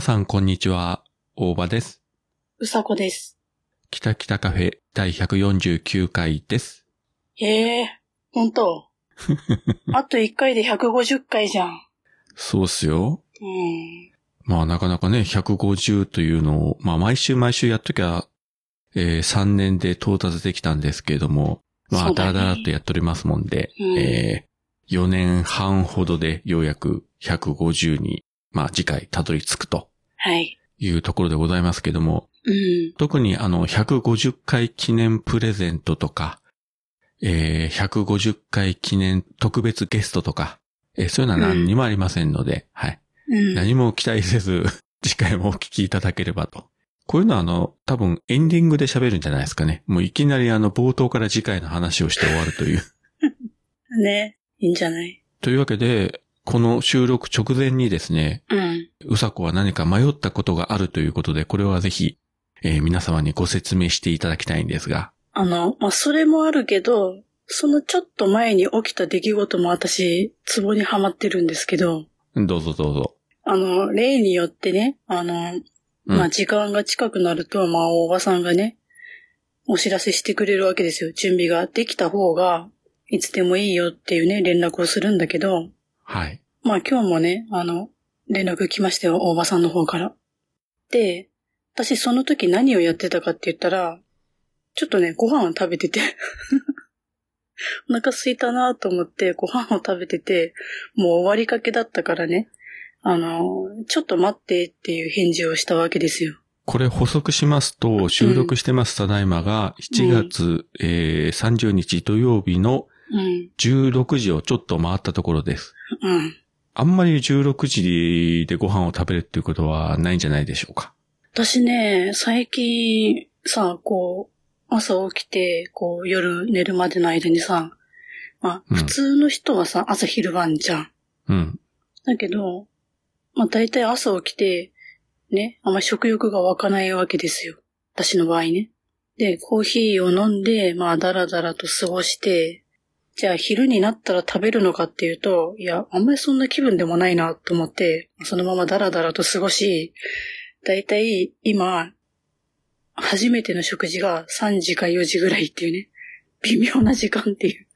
皆さんこんにちは、大場です。うさこです。北北カフェ第149回です。へえ、ほんと。あと1回で150回じゃん。そうっすよ。うん。まあなかなかね、150というのを、まあ毎週毎週やっときゃ、えー3年で到達できたんですけれども、まあだらだらっとやっておりますもんで、うんえー4年半ほどでようやく150に、まあ次回たどり着くとはい。いうところでございますけども、うん。特にあの、150回記念プレゼントとか、えー150回記念特別ゲストとか、えーそういうのは何にもありませんので、はい。うん。何も期待せず、次回もお聞きいただければと。こういうのはあの、多分エンディングで喋るんじゃないですかね。もういきなりあの、冒頭から次回の話をして終わるという。ね。いいんじゃない？というわけで、この収録直前にですね、うん。うさこは何か迷ったことがあるということで、これはぜひ、えー皆様にご説明していただきたいんですが。あの、まあ、それもあるけど、そのちょっと前に起きた出来事も私、ツボにはまってるんですけど、どうぞどうぞ。あの、例によってね、あの、うんまあ、時間が近くなると、まあ、おばさんがね、お知らせしてくれるわけですよ。準備ができた方が、いつでもいいよっていうね、連絡をするんだけど、はい。まあ今日もね、あの、連絡来ましたよ、大場さんの方から。で、私その時何をやってたかって言ったら、ちょっとね、ご飯を食べてて、お腹空いたなと思ってご飯を食べてて、もう終わりかけだったからね、あの、ちょっと待ってっていう返事をしたわけですよ。これ補足しますと、収録してますただいまが、7月、えー30日土曜日のうん、16時をちょっと回ったところです。うん。あんまり16時でご飯を食べるっていうことはないんじゃないでしょうか。私ね、最近さ、こう、朝起きて、こう、夜寝るまでの間にさ、まうんあ、普通の人はさ、朝昼晩じゃん。うん。だけど、まあ大体朝起きて、ね、あんまり食欲が湧かないわけですよ。私の場合ね。で、コーヒーを飲んで、まあだらだらと過ごして、じゃあ昼になったら食べるのかっていうと、いや、あんまりそんな気分でもないなと思って、そのままだらだらと過ごし、だいたい今、初めての食事が3時か4時ぐらいっていうね、微妙な時間っていう。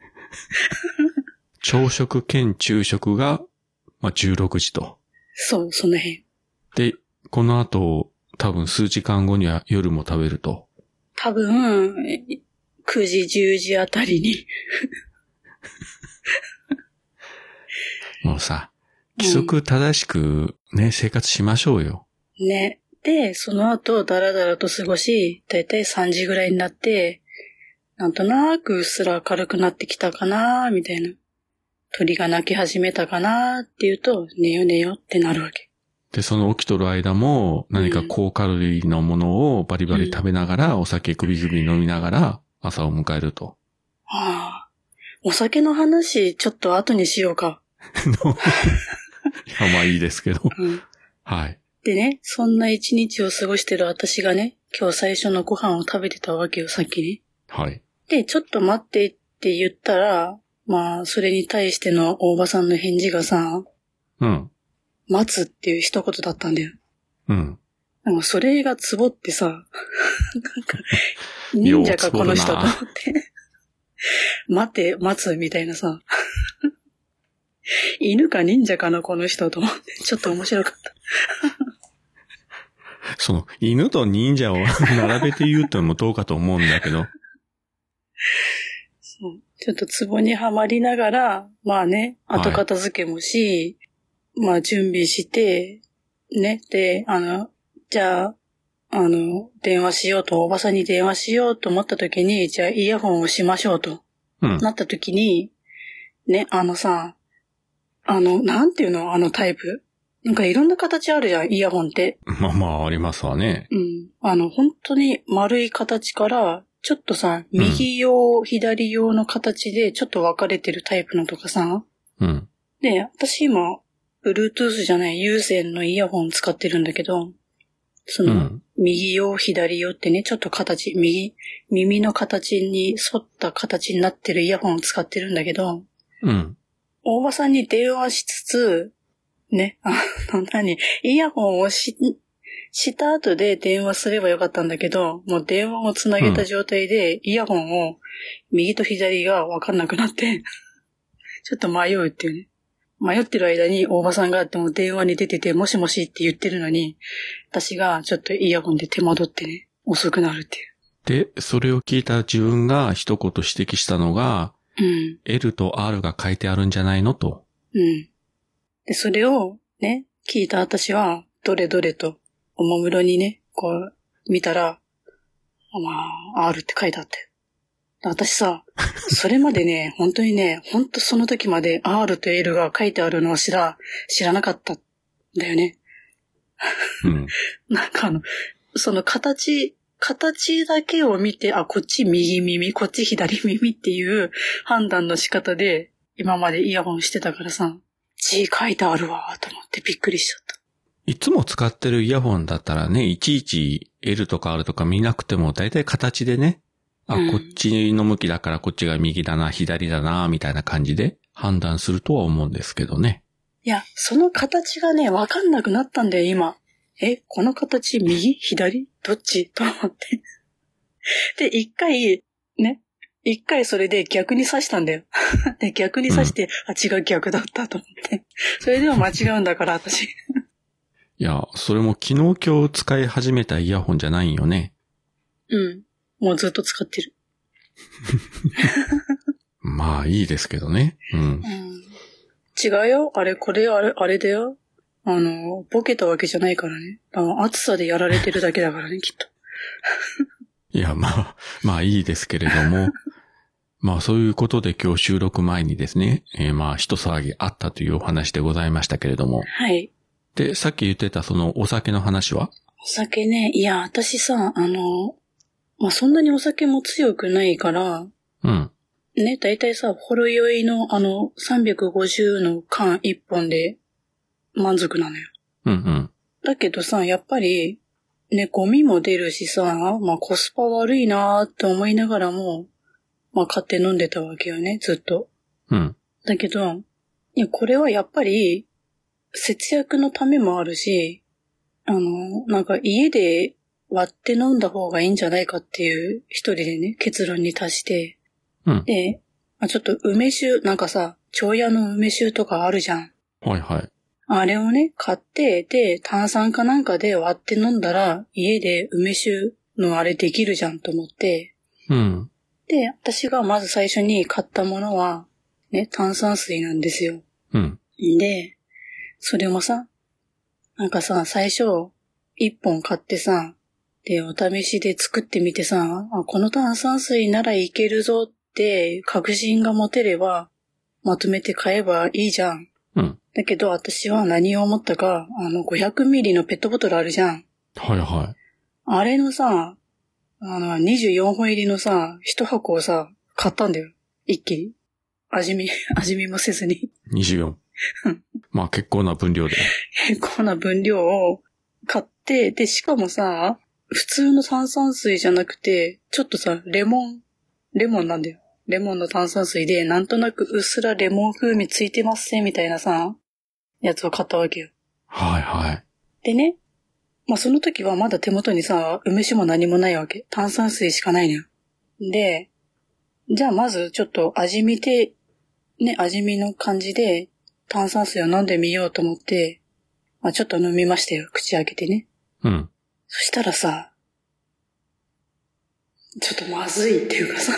朝食兼昼食が、まあ、16時と。そう、その辺。で、この後、多分数時間後には夜も食べると。多分、9時、10時あたりに。もうさ、規則正しくね、生活しましょうよ。ね。で、その後、だらだらと過ごし、だいたい3時ぐらいになって、なんとなくうっすら明るくなってきたかなみたいな。鳥が鳴き始めたかなっていうと、寝よ寝よってなるわけ。で、その起きとる間も、何か高カロリーのものをバリバリ食べながら、お酒グビグビ飲みながら、朝を迎えると。はあ。お酒の話、ちょっと後にしようか。まあいいですけど。うん。はい。でね、そんな一日を過ごしてる私がね、今日最初のご飯を食べてたわけよ、さっきね。はい。で、ちょっと待ってって言ったら、まあ、それに対しての大場さんの返事がさ、うん。待つっていう一言だったんだよ。うん。なんかそれがツボってさ、なんか、忍者かこの人と思よって。待て、待つみたいなさ。犬か忍者かなこの人と思って。ちょっと面白かった。その、犬と忍者を並べて言うってのもどうかと思うんだけど。そうちょっとツボにはまりながら、まあね、はい後片付けもし、まあ準備して、ね、で、あの、じゃあ、あの、電話しようと、おばさんに電話しようと思った時に、じゃあイヤホンをしましょうと、うん。なった時に、ね、あのさ、あの、なんていうの？あのタイプ？なんかいろんな形あるじゃん、イヤホンって。まあまあ、ありますわね。うん。あの、本当に丸い形から、ちょっとさ、右用、左用の形でちょっと分かれてるタイプのとかさ。うん。で、私今、Bluetooth じゃない有線のイヤホン使ってるんだけど、そうの、ん。右用、左用ってね、ちょっと形、右、耳の形に沿った形になってるイヤホンを使ってるんだけど、うん。大場さんに電話しつつ、ね、あの、何、イヤホンをし、した後で電話すればよかったんだけど、もう電話をつなげた状態で、イヤホンを右と左がわかんなくなって、ちょっと迷うっていうね。迷ってる間に大場さんがあっても電話に出てて、もしもしって言ってるのに、私がちょっとイヤホンで手間取ってね、遅くなるっていで、それを聞いた自分が一言指摘したのが、う。うん。L と R が書いてあるんじゃないの？と。うん。で、それをね、聞いた私は、どれどれと、おもむろにね、こう、見たら、まあ、R って書いてあって。私さ、それまでね、本当にね、本当その時まで R と L が書いてあるのを知ら、知らなかったんだよね。うん。なんかあの、その形、形だけを見て、あ、こっち右耳、こっち左耳っていう判断の仕方で、今までイヤホンしてたからさ、字書いてあるわ、と思ってびっくりしちゃった。いつも使ってるイヤホンだったらね、いちいち L とか R とか見なくても、だいたい形でね、あ、うんこっちの向きだからこっちが右だな、左だな、みたいな感じで判断するとは思うんですけどね。いや、その形がね、わかんなくなったんだよ、今。え、この形、右左どっち？と思って。で、一回、ね？一回それで逆に刺したんだよ。で、逆に刺して、あ、違う逆だったと思って。それでも間違うんだから、私。いや、それも昨日今日使い始めたイヤホンじゃないんよね。うん。もうずっと使ってる。まあいいですけどね。うんう。ん。違うよ。あれ、これ、あれ、あれだよ。あの、ボケたわけじゃないからね。暑さでやられてるだけだからね、きっと。いや、まあ、まあいいですけれども。まあそういうことで今日収録前にですね、えーまあ一騒ぎあったというお話でございましたけれども。はい。で、さっき言ってたそのお酒の話は？お酒ね、いや、私さ、あの、まあ、そんなにお酒も強くないから、うん。ね、だいたいさ、ほろ酔いのあの、350の缶1本で満足なのよ。うんうん。だけどさ、やっぱり、ね、ゴミも出るしさ、まあ、コスパ悪いなーって思いながらも、まあ、買って飲んでたわけよね、ずっと。うん。だけど、いや、これはやっぱり、節約のためもあるし、あの、なんか家で割って飲んだ方がいいんじゃないかっていう一人でね、結論に達して、うん。で、まあ、ちょっと梅酒、なんかさ、長屋の梅酒とかあるじゃん。はいはい。あれをね、買って、で、炭酸かなんかで割って飲んだら、家で梅酒のあれできるじゃんと思って、うん。で、私がまず最初に買ったものは、ね、炭酸水なんですよ。うん。で、それもさ、なんかさ、最初、一本買ってさ、で、お試しで作ってみてさ、あこの炭酸水ならいけるぞって確信が持てれば、まとめて買えばいいじゃん。うん。だけど私は何を思ったか、あの、500ミリのペットボトルあるじゃん。はいはあれのさ、あの、24本入りのさ、一箱をさ、買ったんだよ。一気に。味見、味見もせずに。い。24うん。まあ結構な分量で。結構な分量を買って、で、しかもさ、普通の炭酸水じゃなくて、ちょっとさ、レモン、レモンなんだよ。レモンの炭酸水で、なんとなくうっすらレモン風味ついてますせ、みたいなさ、やつを買ったわけよ。はいはい。でね、まあその時はまだ手元にさ、梅酒も何もないわけ。炭酸水しかないのよ。で、じゃあまずちょっと味見て、ね、味見の感じで炭酸水を飲んでみようと思って、まあちょっと飲みましたよ。口開けてね。うん。そしたらさ、ちょっとまずいっていうかさ。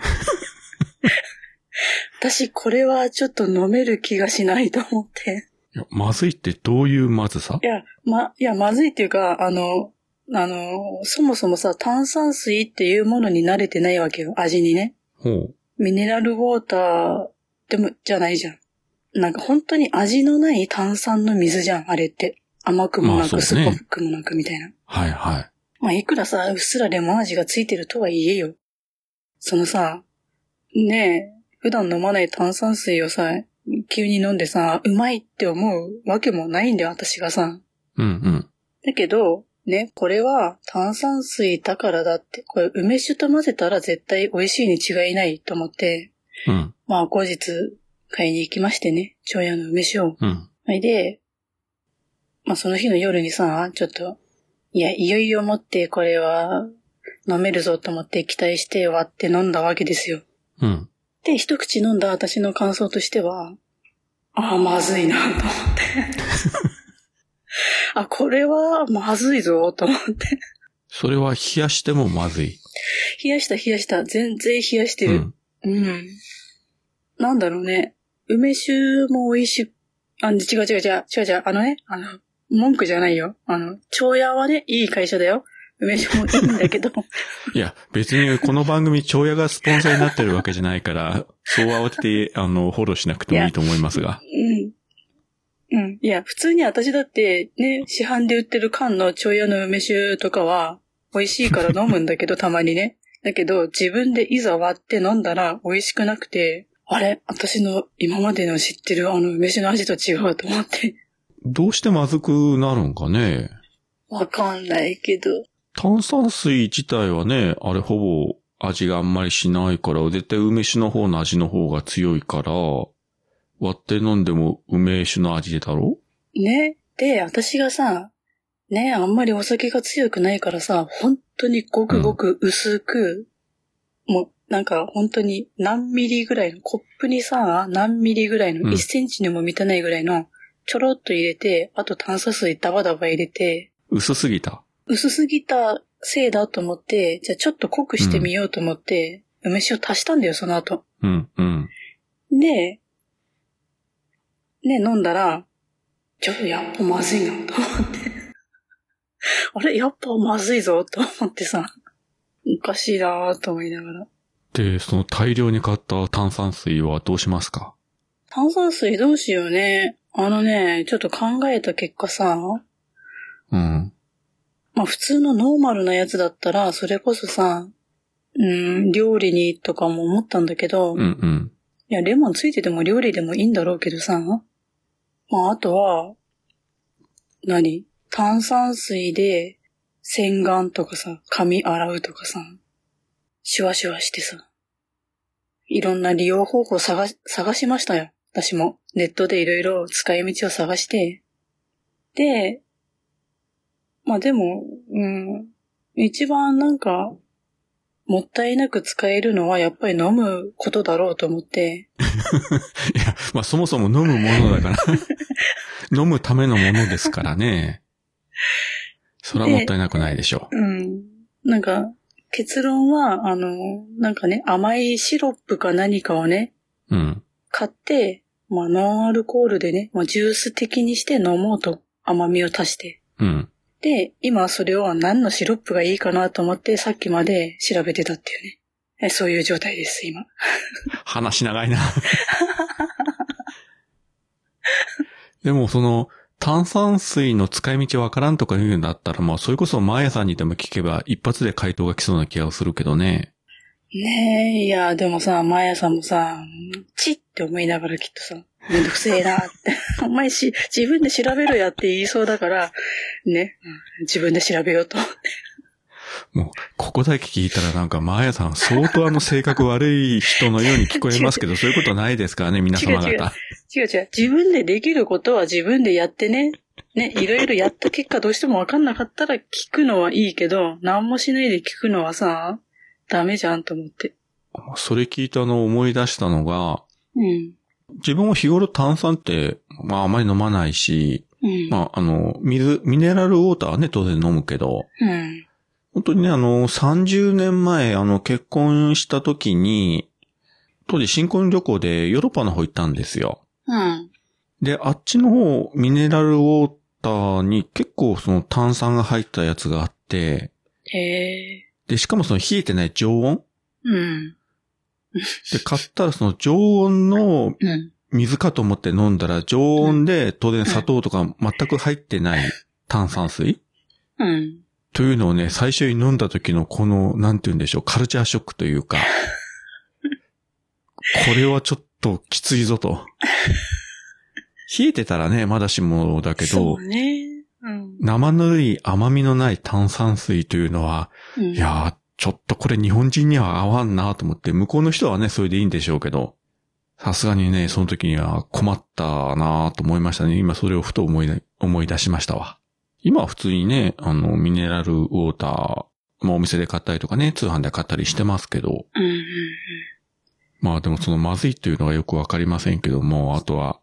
私これはちょっと飲める気がしないと思って。いや、まずいってどういうまずさ？いや、ま、いや、まずいっていうか、あの、あの、そもそもさ、炭酸水っていうものに慣れてないわけよ、味にね。ほう。ミネラルウォーターでも、じゃないじゃん。なんか本当に味のない炭酸の水じゃん、あれって。甘くもなく、酸っぱくもなくみたいな。はいはい。まあ、いくらさ、うっすらレモン味がついてるとはいえよ。そのさ、ねえ、普段飲まない炭酸水をさ、急に飲んでさ、うまいって思うわけもないんだよ、私がさ。うんうん。だけど、ね、これは炭酸水だからだって、これ梅酒と混ぜたら絶対美味しいに違いないと思って、うん。まあ後日買いに行きましてね、長屋の梅酒を。うん。それで、まあその日の夜にさ、ちょっと、いや、いよいよもってこれは飲めるぞと思って期待して割って飲んだわけですよ。うん。で、一口飲んだ私の感想としては、ああ、まずいなと思って。あ、これはまずいぞと思って。それは冷やしてもまずい。冷やした冷やした。全然冷やしてる。うん。うん。なんだろうね。梅酒も美味しい。あ、違う違う違う。違う違う。あのね、あの、文句じゃないよ。あの、長屋はね、いい会社だよ。梅酒もいいんだけど。いや、別にこの番組、長屋がスポンサーになってるわけじゃないから、そう慌てて、あの、フォローしなくてもいいと思いますが。うん。うん。いや、普通に私だって、ね、市販で売ってる缶の長屋の梅酒とかは、美味しいから飲むんだけど、たまにね。だけど、自分でいざ割って飲んだら美味しくなくて、あれ？私の今までの知ってるあの梅酒の味と違うと思って。どうしてまずくなるんかね？わかんないけど。炭酸水自体はね、あれほぼ味があんまりしないから、絶対梅酒の方の味の方が強いから、割って飲んでも梅酒の味だろ？ね。で、私がさ、ね、あんまりお酒が強くないからさ、本当にごくごく薄く、もうなんか本当に何ミリぐらいの、コップにさ、何ミリぐらいの、うん1センチにも満たないぐらいの、ちょろっと入れて、あと炭酸水ダバダバ入れて、薄すぎた。薄すぎたせいだと思って、じゃあちょっと濃くしてみようと思って、梅酒を足したんだよ、その後。うん、うん。で、ね、飲んだら、ちょっとやっぱまずいな、と思って。あれ？やっぱまずいぞ、と思ってさ。おかしいなぁと思いながら。で、その大量に買った炭酸水はどうしますか？炭酸水どうしようね。あのね、ちょっと考えた結果さ、うん。まあ普通のノーマルなやつだったら、それこそさ、うん、料理にとかも思ったんだけど、うん、うん。いや、レモンついてても料理でもいいんだろうけどさ。まあ、あとは、何？炭酸水で洗顔とかさ、髪洗うとかさ、シュワシュワしてさ。いろんな利用方法探し、探しましたよ。私も。ネットでいろいろ使い道を探して。で、まあでも、うん、一番なんか、もったいなく使えるのはやっぱり飲むことだろうと思って、いや、まあそもそも飲むものだから。飲むためのものですからね。それはもったいなくないでしょうん。なんか、結論は、あの、なんかね、甘いシロップか何かをね、う。うん。買って、まあ、ノンアルコールでね、まあ、ジュース的にして飲もうと、甘みを足して。うん。で、今それを何のシロップがいいかなと思って、さっきまで調べてたっていうね。えそういう状態です、今。話長いな。でもその、炭酸水の使い道わからんとか言うんだったら、まあそれこそマーヤさんにでも聞けば一発で回答が来そうな気がするけどね。ねえ、いや、でもさ、マーヤさんもさ、チって思いながらきっとさ、めんどくせえなって。お前し、自分で調べろやって言いそうだから、ね、うん自分で調べようと。もう、ここだけ聞いたらなんかマーヤさん相当あの性格悪い人のように聞こえますけど、そういうことないですからね、皆様方。違う違う違う。自分でできることは自分でやってね。ね、いろいろやった結果どうしてもわかんなかったら聞くのはいいけど、何もしないで聞くのはさ、ダメじゃんと思って。それ聞いたのを思い出したのが、うん。自分も日頃炭酸って、まああまり飲まないし、うん。まああの、水、ミネラルウォーターはね、当然飲むけど、うん。本当にね、あの、30年前、あの、結婚した時に、当時新婚旅行でヨーロッパの方行ったんですよ。うん。で、あっちの方、ミネラルウォーターに結構その炭酸が入ったやつがあって、へえ。で、しかもその冷えてない常温うん。で、買ったらその常温のうん。水かと思って飲んだら常温で当然砂糖とか全く入ってない炭酸水うん。というのをね、最初に飲んだ時のこの、なんて言うんでしょう、カルチャーショックというか、これはちょっときついぞと。冷えてたらね、まだしもだけどね。うん。生ぬるい甘みのない炭酸水というのは、うんいやー、ちょっとこれ日本人には合わんなと思って、向こうの人はね、それでいいんでしょうけど、さすがにね、その時には困ったなと思いましたね。今それをふと思い、思い出しましたわ。今は普通にね、あの、ミネラルウォーター、まあお店で買ったりとかね、通販で買ったりしてますけど、うんうんうん。まあでもそのまずいっていうのはよくわかりませんけども、あとは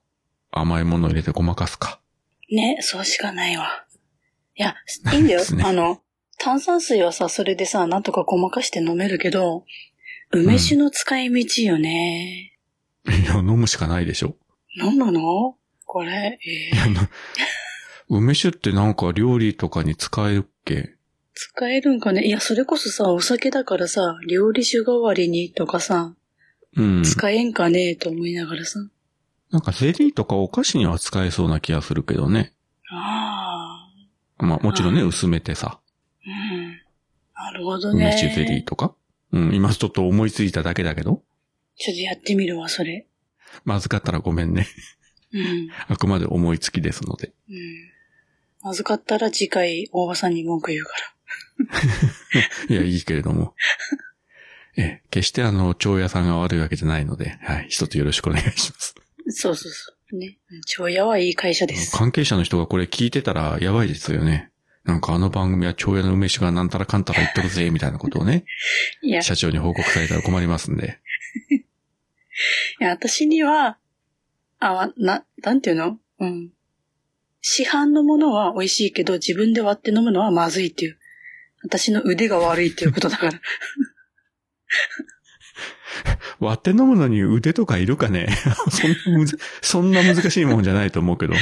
甘いものを入れてごまかすか。ね、そうしかないわ。いや、いいんだよ。ねあの、炭酸水はさ、それでさ、なんとかごまかして飲めるけど、梅酒の使い道よね。いや、飲むしかないでしょ。飲むの？これ、えー梅酒ってなんか料理とかに使えるっけ？使えるんかね？いや、それこそさ、お酒だからさ、料理酒代わりにとかさ、うん。使えんかね？と思いながらさ。なんかゼリーとかお菓子には使えそうな気がするけどね。あまあもちろんね、うん薄めてさ。なるほどね。梅酒ゼリーとか？うん、今ちょっと思いついただけだけど。ちょっとやってみるわ、それ。まずかったらごめんね。うん。あくまで思いつきですので。うん。まずかったら次回、大場さんに文句言うから。いや、いいけれども。え、決してあの、腸屋さんが悪いわけじゃないので、はい、一つよろしくお願いします。そうそうそう。ね。長屋はいい会社です。関係者の人がこれ聞いてたらやばいですよね。なんかあの番組は長屋の梅酒がなんたらかんたら言ってるぜ、みたいなことをね、いや、い社長に報告されたら困りますんで。や私には、あ、な、なんていうの？うん。市販のものは美味しいけど、自分で割って飲むのはまずいっていう。私の腕が悪いっていうことだから。割って飲むのに腕とかいるかね？そんなむず、そんな難しいもんじゃないと思うけど。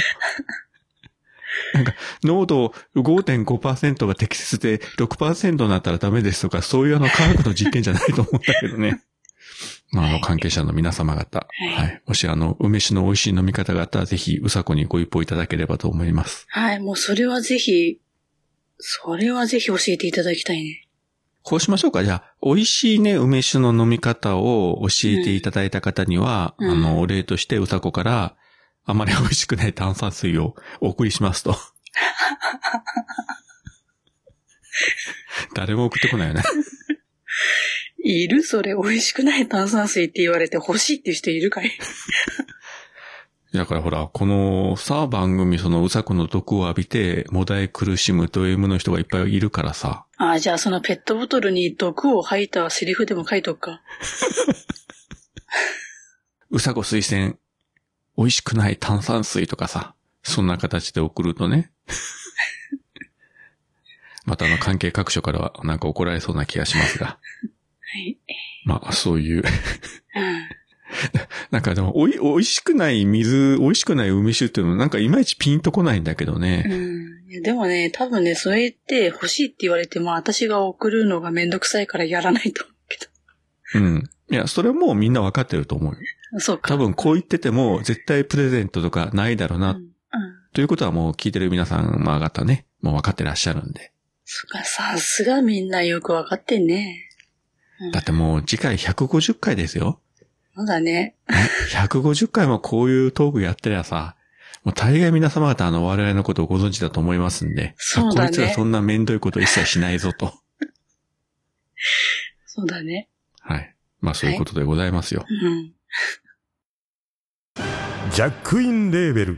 濃度5.5%が適切で6%になったらダメですとか、そういうあの科学の実験じゃないと思うんだけどね。まあ、あの、関係者の皆様方、いはい。もしあの、梅酒の美味しい飲み方があったら、ぜひ、うさこにご一報いただければと思います。はい、もうそれはぜひ、それはぜひ教えていただきたいね。こうしましょうか。じゃあ、美味しいね、梅酒の飲み方を教えていただいた方には、うんあの、お礼としてうさこから、あまり美味しくない炭酸水をお送りしますと。誰も送ってこないよね。いる？それ、美味しくない炭酸水って言われて欲しいっていう人いるかい？だからほら、このさ、番組そのうさこの毒を浴びて、もだえ苦しむと M の人がいっぱいいるからさ。ああ、じゃあそのペットボトルに毒を吐いたセリフでも書いとくか。うさこ推薦、美味しくない炭酸水とかさ、そんな形で送るとね。またあの関係各所からはなんか怒られそうな気がしますが。はい。まあ、そういう。うん。なんかでも、おい、美味しくない水、美味しくない梅酒っていうのもなんかいまいちピンとこないんだけどね。うん。でもね、多分ね、それって欲しいって言われても私が送るのがめんどくさいからやらないと思うけうん。いや、それはもうみんなわかってると思うよ。ど。そうか。多分こう言ってても絶対プレゼントとかないだろうな、うん。うん。ということはもう聞いてる皆さん方ね、もう分かってらっしゃるんで。そっか、さすがみんなよくわかってんね。うんだってもう次回150回ですよ。そうだね。150回もこういうトークやってりゃさ、もう大概皆様方あの我々のことをご存知だと思いますんで、そうだねこいつらそんなめんどいこと一切しないぞと。そうだね。はい。まあそういうことでございますよ。うん。ジャックインレーベル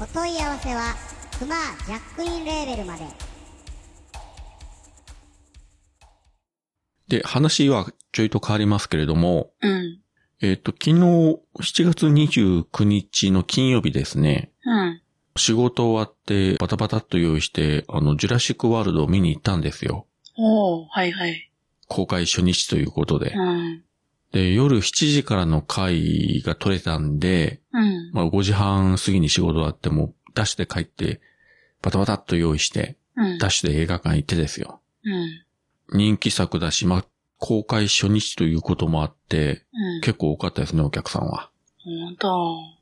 お問い合わせはクマジャックインレーベルまでで、話はちょいと変わりますけれども、うん。えっ、と、昨日7月29日の金曜日ですね、うん。仕事終わってバタバタっと用意して、あの、ジュラシックワールドを見に行ったんですよ。おー、はいはい。公開初日ということで。うん。で、夜7時からの回が取れたんで、うん。まあ5時半過ぎに仕事終わっても、ダッシュで帰って、バタバタっと用意して、うん。ダッシュで映画館行ってですよ。うん。人気作だし、まあ、公開初日ということもあって、うん。結構多かったですね、お客さんは。ほんと。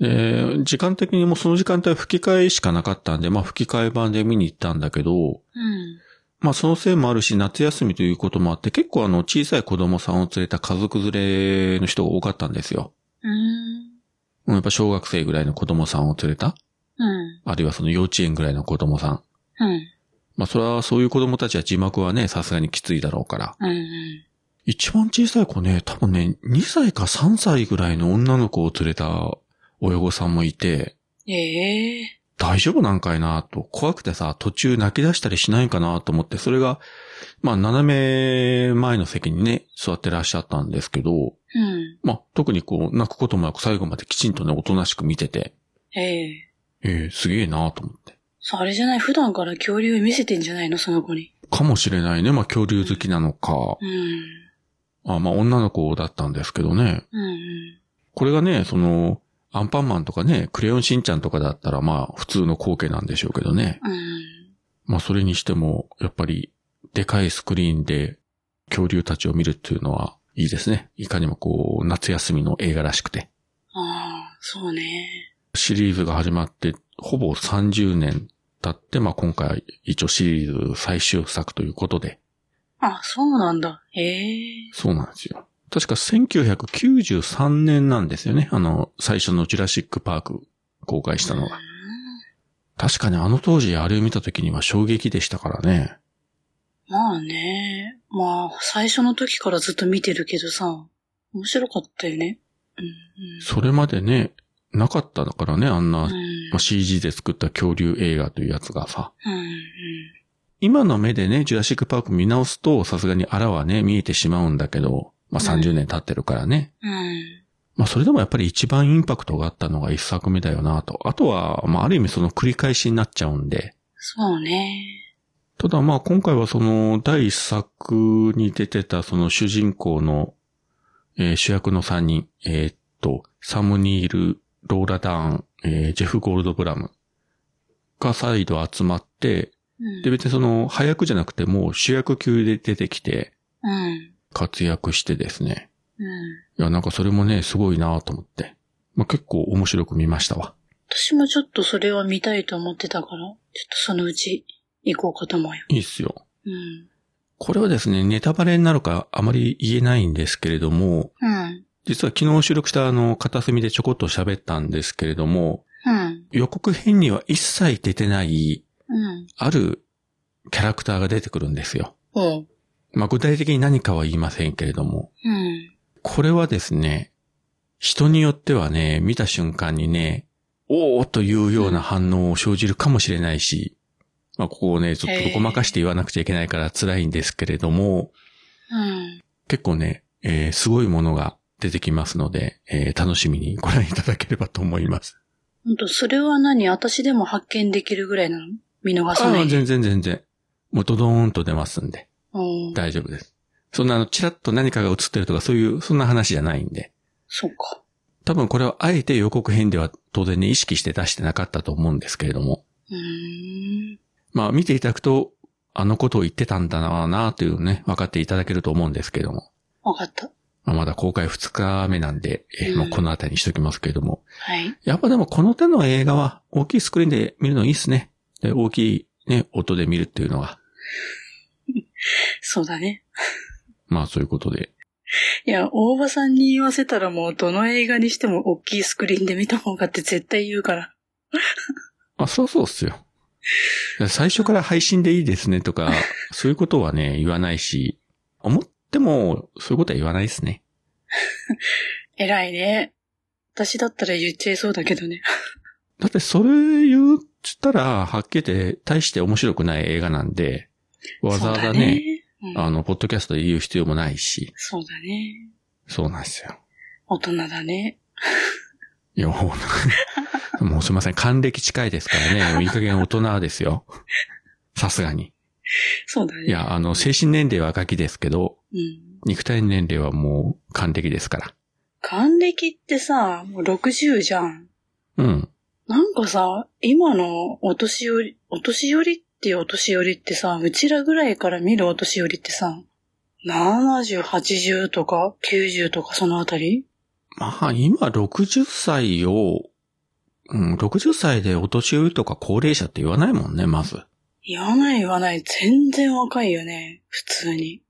で、時間的にもうその時間帯吹き替えしかなかったんで、まあ吹き替え版で見に行ったんだけど、うん。まあそのせいもあるし、夏休みということもあって、結構あの小さい子供さんを連れた家族連れの人が多かったんですよ。うーん。うんやっぱ小学生ぐらいの子供さんを連れたうん。あるいはその幼稚園ぐらいの子供さん。うん。まあそれはそういう子供たちは字幕はね、さすがにきついだろうから。うん。うん。一番小さい子ね、多分ね、2歳か3歳ぐらいの女の子を連れた親御さんもいて、ええ大丈夫なんかいなと、怖くてさ、途中泣き出したりしないかなと思って、それが、まあ、斜め前の席にね、座ってらっしゃったんですけど、うん。まあ、特にこう、泣くこともなく最後まできちんとね、おとなしく見てて、ええええすげえなと思って。さあ、あれじゃない？普段から恐竜見せてんじゃないの？その子に。かもしれないね。まあ、恐竜好きなのか。うん。あまあ、女の子だったんですけどね。うんうん。これがね、その、アンパンマンとかね、クレヨンしんちゃんとかだったら、まあ、普通の光景なんでしょうけどね。うん。まあ、それにしても、やっぱり、でかいスクリーンで恐竜たちを見るっていうのは、いいですね。いかにもこう、夏休みの映画らしくて。ああ、そうね。シリーズが始まって、ほぼ30年経って、まあ、今回、一応シリーズ最終作ということで、あ、そうなんだ。ええそうなんですよ。確か1993年なんですよね。あの、最初のジュラシックパーク公開したのが。確かにあの当時あれを見た時には衝撃でしたからね。まあね。まあ、最初の時からずっと見てるけどさ、面白かったよね。うん。それまでね、なかっただからね、あんな、うん。まあ、CG で作った恐竜映画というやつがさ。うん。うん。今の目でね、ジュラシックパーク見直すと、さすがにあらはね、見えてしまうんだけど、まあ、30年経ってるからね。うん。まあ、それでもやっぱり一番インパクトがあったのが一作目だよなと。あとは、まあ、ある意味その繰り返しになっちゃうんで。そうね。ただまあ今回はその第一作に出てたその主人公の、えー主役の3人、えーっと、サムニール、ローラ・ダーン、えージェフ・ゴールドブラムが再度集まって、うん。で別にその早くじゃなくてもう主役級で出てきてうん。活躍してですね。うん。いやなんかそれもね、すごいなと思って。まあ結構面白く見ましたわ。私もちょっとそれは見たいと思ってたから、ちょっとそのうち行こうかと思うよ。いいっすよ。うん。これはですね、ネタバレになるかあまり言えないんですけれども、うん。実は昨日収録したあの、片隅でちょこっと喋ったんですけれども、うん。予告編には一切出てない、うん。あるキャラクターが出てくるんですよ。おう。まあ、具体的に何かは言いませんけれども、うん。これはですね、人によってはね、見た瞬間にね、おーというような反応を生じるかもしれないし、まあ、ここをね、ちょっとごまかして言わなくちゃいけないから辛いんですけれども、うん。結構ね、えーすごいものが出てきますので、えー楽しみにご覧いただければと思います。ほんと、それは何？私でも発見できるぐらいなの？見逃さないで。ああ全然全然。もうドドーンと出ますんで、うん。大丈夫です。そんなあの、チラッと何かが映ってるとかそういう、そんな話じゃないんで。そうか。多分これはあえて予告編では当然ね、意識して出してなかったと思うんですけれども。まあ見ていただくと、あのことを言ってたんだななというね、分かっていただけると思うんですけれども。わかった。まあ、まだ公開2日目なんで、えーうんもうこのあたりにしときますけれども。はい。やっぱでもこの手の映画は大きいスクリーンで見るのいいっすね。で大きいね、音で見るっていうのは。そうだね。まあそういうことで。いや、大場さんに言わせたらもうどの映画にしても大きいスクリーンで見た方がって絶対言うから。あ、そうそうっすよ。最初から配信でいいですねとか、そういうことはね、言わないし、思っても、そういうことは言わないですね。偉いね。私だったら言っちゃいそうだけどね。だってそれ言ったら、はっきり言って、大して面白くない映画なんで、わざわざそうだね、うんあの、ポッドキャストで言う必要もないし、そうだね。そうなんですよ。大人だね。いや、もう、すいません、還暦近いですからね、いい加減大人ですよ。さすがに。そうだね。いや、あの、精神年齢はガキですけど、うん。肉体年齢はもう還暦ですから。還暦ってさ、もう60じゃん。うん。なんかさ、今のお年寄り、お年寄りっていうお年寄りってさ、うちらぐらいから見るお年寄りってさ、70、80とか90とかそのあたり？まあ、今60歳を、うん、60歳でお年寄りとか高齢者って言わないもんね、まず。言わない言わない。全然若いよね。普通に。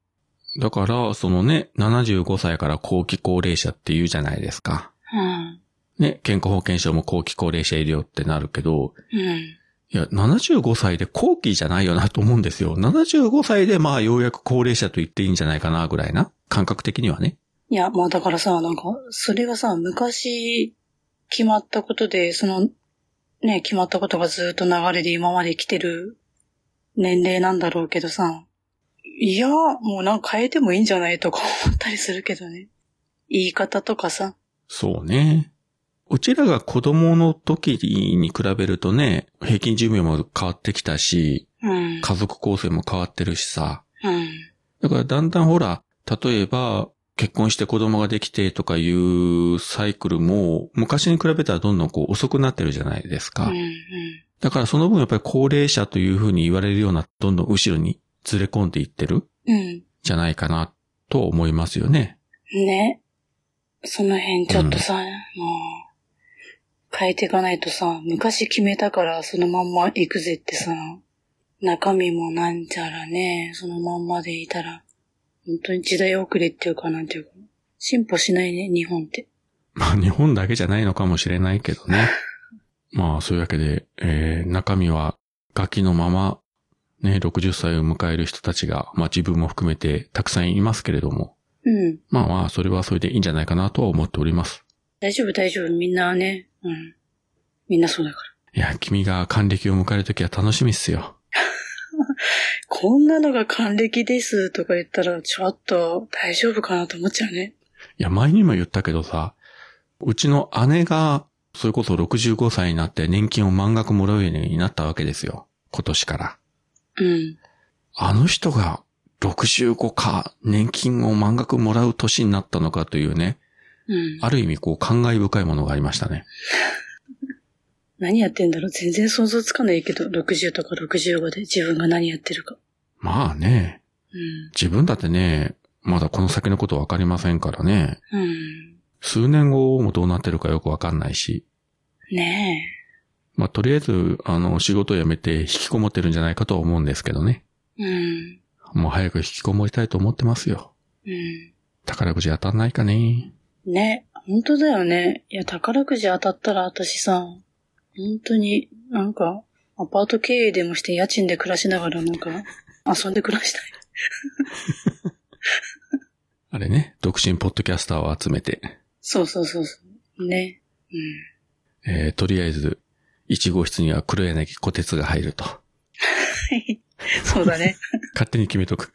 だから、そのね、75歳から後期高齢者って言うじゃないですか。うん。ね、健康保険証も後期高齢者いるよってなるけど、うん。いや、75歳で後期じゃないよなと思うんですよ。75歳でまあようやく高齢者と言っていいんじゃないかなぐらいな。感覚的にはね。いや、まあだからさ、なんか、それがさ、昔決まったことで、その、ね、決まったことがずっと流れで今まで来てる年齢なんだろうけどさ、いや、もうなんか変えてもいいんじゃないとか思ったりするけどね。言い方とかさ。そうね。うちらが子供の時に比べるとね、平均寿命も変わってきたし、うん。家族構成も変わってるしさ。うん。だからだんだんほら、例えば、結婚して子供ができてとかいうサイクルも、昔に比べたらどんどんこう遅くなってるじゃないですか。うん。うん。だからその分やっぱり高齢者というふうに言われるような、どんどん後ろにずれ込んでいってるうん。じゃないかなと思いますよね。ね。その辺ちょっとさ、もう、変えていかないとさ、昔決めたからそのまんま行くぜってさ、中身もなんちゃらね、そのまんまでいたら、本当に時代遅れっていうかなんていうか、進歩しないね、日本って。まあ日本だけじゃないのかもしれないけどね。まあそういうわけで、えー中身はガキのまま、ね、60歳を迎える人たちが、まあ自分も含めてたくさんいますけれども、うん。まあまあそれはそれでいいんじゃないかなとは思っております。大丈夫大丈夫、みんなね、うん。みんなそうだから。いや、君が還暦を迎えるときは楽しみっすよ。こんなのが還暦ですとか言ったら、ちょっと大丈夫かなと思っちゃうね。いや、前にも言ったけどさ、うちの姉が、それこそ65歳になって年金を満額もらうようになったわけですよ。今年から。うん。あの人が65か年金を満額もらう年になったのかというね、うん。ある意味こう感慨深いものがありましたね。何やってんだろう全然想像つかないけど、60とか65で自分が何やってるか。まあね、うん。自分だってね、まだこの先のことわかりませんからね、うん。数年後もどうなってるかよくわかんないし、ねまあとりあえず、あの、仕事を辞めて引きこもってるんじゃないかとは思うんですけどね。え。うん。もう早く引きこもりたいと思ってますよ。うん。宝くじ当たんないかね。ね、本当だよね。いや、宝くじ当たったら私さ、本当になんか、アパート経営でもして家賃で暮らしながらなんか、遊んで暮らしたい。あれね、独身ポッドキャスターを集めて、そうそうそうそう。ね。うん。えーとりあえず、1号室には黒柳小鉄が入ると。そうだね。勝手に決めとく。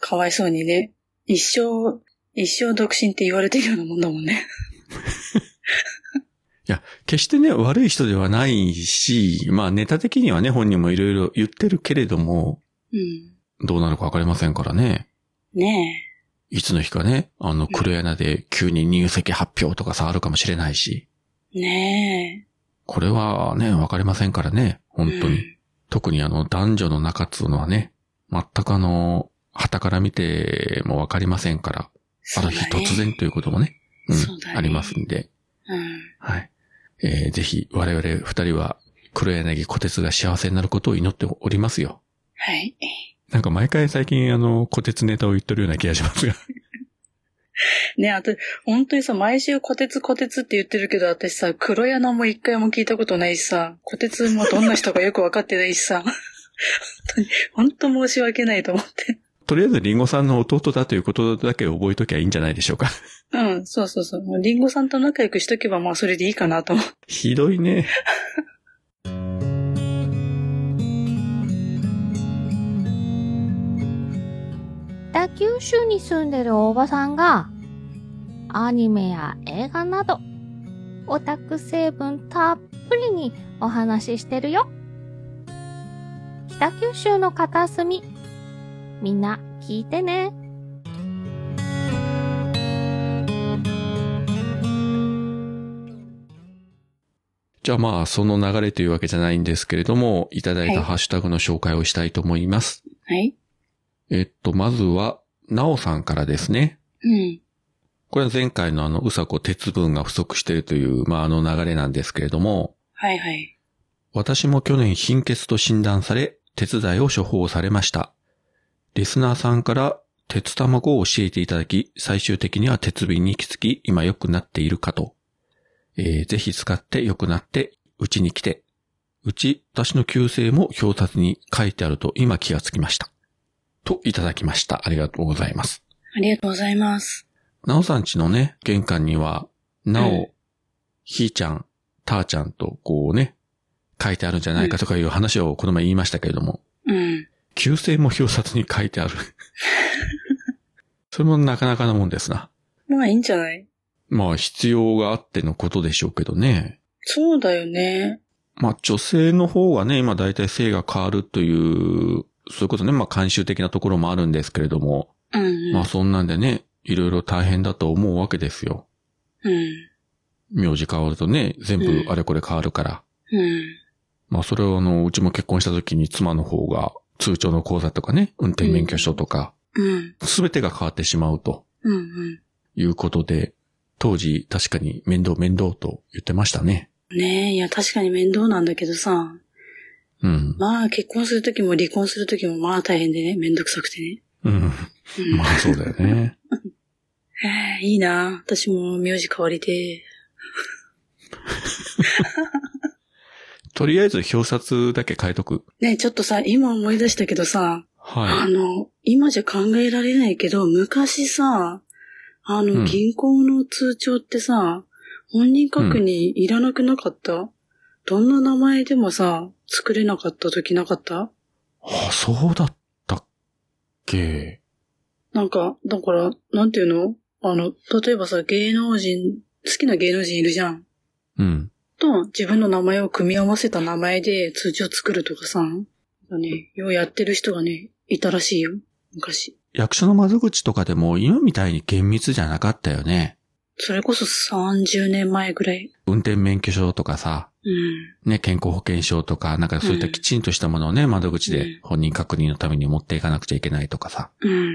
かわいそうにね。一生、一生独身って言われてるようなもんだもんね。いや、決してね、悪い人ではないし、まあネタ的にはね、本人もいろいろ言ってるけれども、うん。どうなるかわかりませんからね。ねいつの日かね、あの、黒柳で急に入籍発表とかさ、あるかもしれないし。え。ねこれはね、わかりませんからね、え。本当に。うん特にあの、男女の仲っつうのはね、全くあの、旗から見てもわかりませんから、ある日突然ということもね、うん、ありますんで、うん。はい。えーぜひ、我々二人は、黒柳小鉄が幸せになることを祈っておりますよ。はい。なんか毎回最近あの、小鉄ネタを言ってるような気がしますが。ねあと、本当にさ、毎週小鉄小鉄って言ってるけど、私さ、黒柳も一回も聞いたことないしさ、小鉄もどんな人かよくわかってないしさ、本当に、本当申し訳ないと思って。とりあえずリンゴさんの弟だということだけ覚えときゃいいんじゃないでしょうか。うん、そうそうそう。もうリンゴさんと仲良くしとけば、まあそれでいいかなと思う。ひどいね。北九州に住んでるおばさんが、アニメや映画など、オタク成分たっぷりにお話ししてるよ。北九州の片隅、みんな聞いてね。じゃあまあ、その流れというわけじゃないんですけれども、いただいたはいハッシュタグの紹介をしたいと思います。はい。えっと、まずは、なおさんからですね。うん。これは前回のあの、うさこ鉄分が不足しているという、まあ、あの流れなんですけれども、はいはい。私も去年貧血と診断され、鉄剤を処方されました。リスナーさんから鉄卵を教えていただき、最終的には鉄瓶に行き着き、今良くなっているかと。えーぜひ使って良くなって、うちに来て。うち、私の旧姓も表札に書いてあると今気がつきました。といただきました。ありがとうございます。ありがとうございます。なおさんちのね、玄関には、なお、うんひーちゃん、たーちゃんとこうね、書いてあるんじゃないかとかいう話をこの前言いましたけれども、うん。旧姓も表札に書いてある。それもなかなかなもんですな。まあいいんじゃない？まあ必要があってのことでしょうけどね。そうだよね。まあ女性の方がね、今大体性が変わるという、そういうことね、まあ慣習的なところもあるんですけれども、うん、うん。まあそんなんでね、いろいろ大変だと思うわけですよ。うん。名字変わるとね、全部あれこれ変わるから。うん。まあそれをあの、うちも結婚した時に妻の方が通帳の口座とかね、運転免許証とか、うん。すべてが変わってしまうとうん。うん。いうことで、当時確かに面倒面倒と言ってましたね。ねえ、いや確かに面倒なんだけどさ。うん。まあ結婚するときも離婚するときもまあ大変でね、めんどくさくてね。うん。うんまあそうだよね。へ えいいな私も名字変わりて とりあえず表札だけ変えとく？ねえちょっとさ、今思い出したけどさ、あはの、今じゃ考えられないけど、昔さ、あの、うん銀行の通帳ってさ、本人確認いらなくなかった、どんな名前でもさ、作れなかった時なかった？い。あ、そうだったっけ？なんか、だから、なんていうの？あの、例えばさ、芸能人、好きな芸能人いるじゃん。うん。と、自分の名前を組み合わせた名前で通帳作るとかさ、ね、ようやってる人がね、いたらしいよ。昔。役所の窓口とかでも今みたいに厳密じゃなかったよね。それこそ30年前ぐらい。運転免許証とかさ、うん。ね、健康保険証とか、なんかそういったきちんとしたものをね、窓口でうん本人確認のために持っていかなくちゃいけないとかさ、うんうん。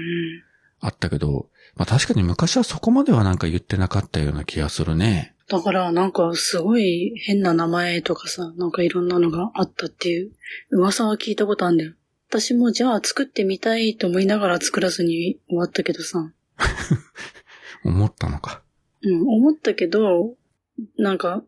あったけど、まあ確かに昔はそこまではなんか言ってなかったような気がするね。だから、なんか、すごい変な名前とかさ、なんかいろんなのがあったっていう噂は聞いたことあるんだよ。私もじゃあ作ってみたいと思いながら作らずに終わったけどさ。思ったのか。うん、思ったけど、なんか、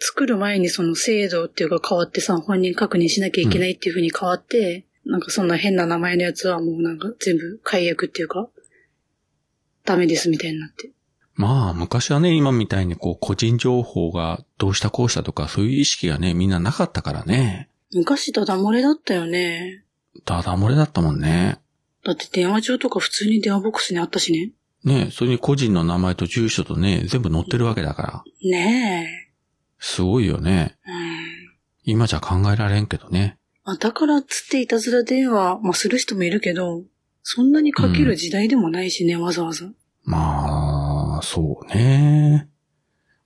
作る前にその制度っていうか変わってさ、本人確認しなきゃいけないっていう風に変わって、なんかそんな変な名前のやつはもうなんか全部解約っていうか、ダメですみたいになって。まあ昔はね、今みたいにこう個人情報がどうしたこうしたとかそういう意識がね、みんななかったからね。昔ダダ漏れだったよね。ダダ漏れだったもんね。だって電話帳とか普通に電話ボックスにあったしね。ねそれに個人の名前と住所とね、全部載ってるわけだから。ねすごいよね。え。うん。今じゃ考えられんけどね。まあ、だからっつっていたずら電話、まあ、する人もいるけど、そんなにかける時代でもないしね、わざわざ。まあ、そうね。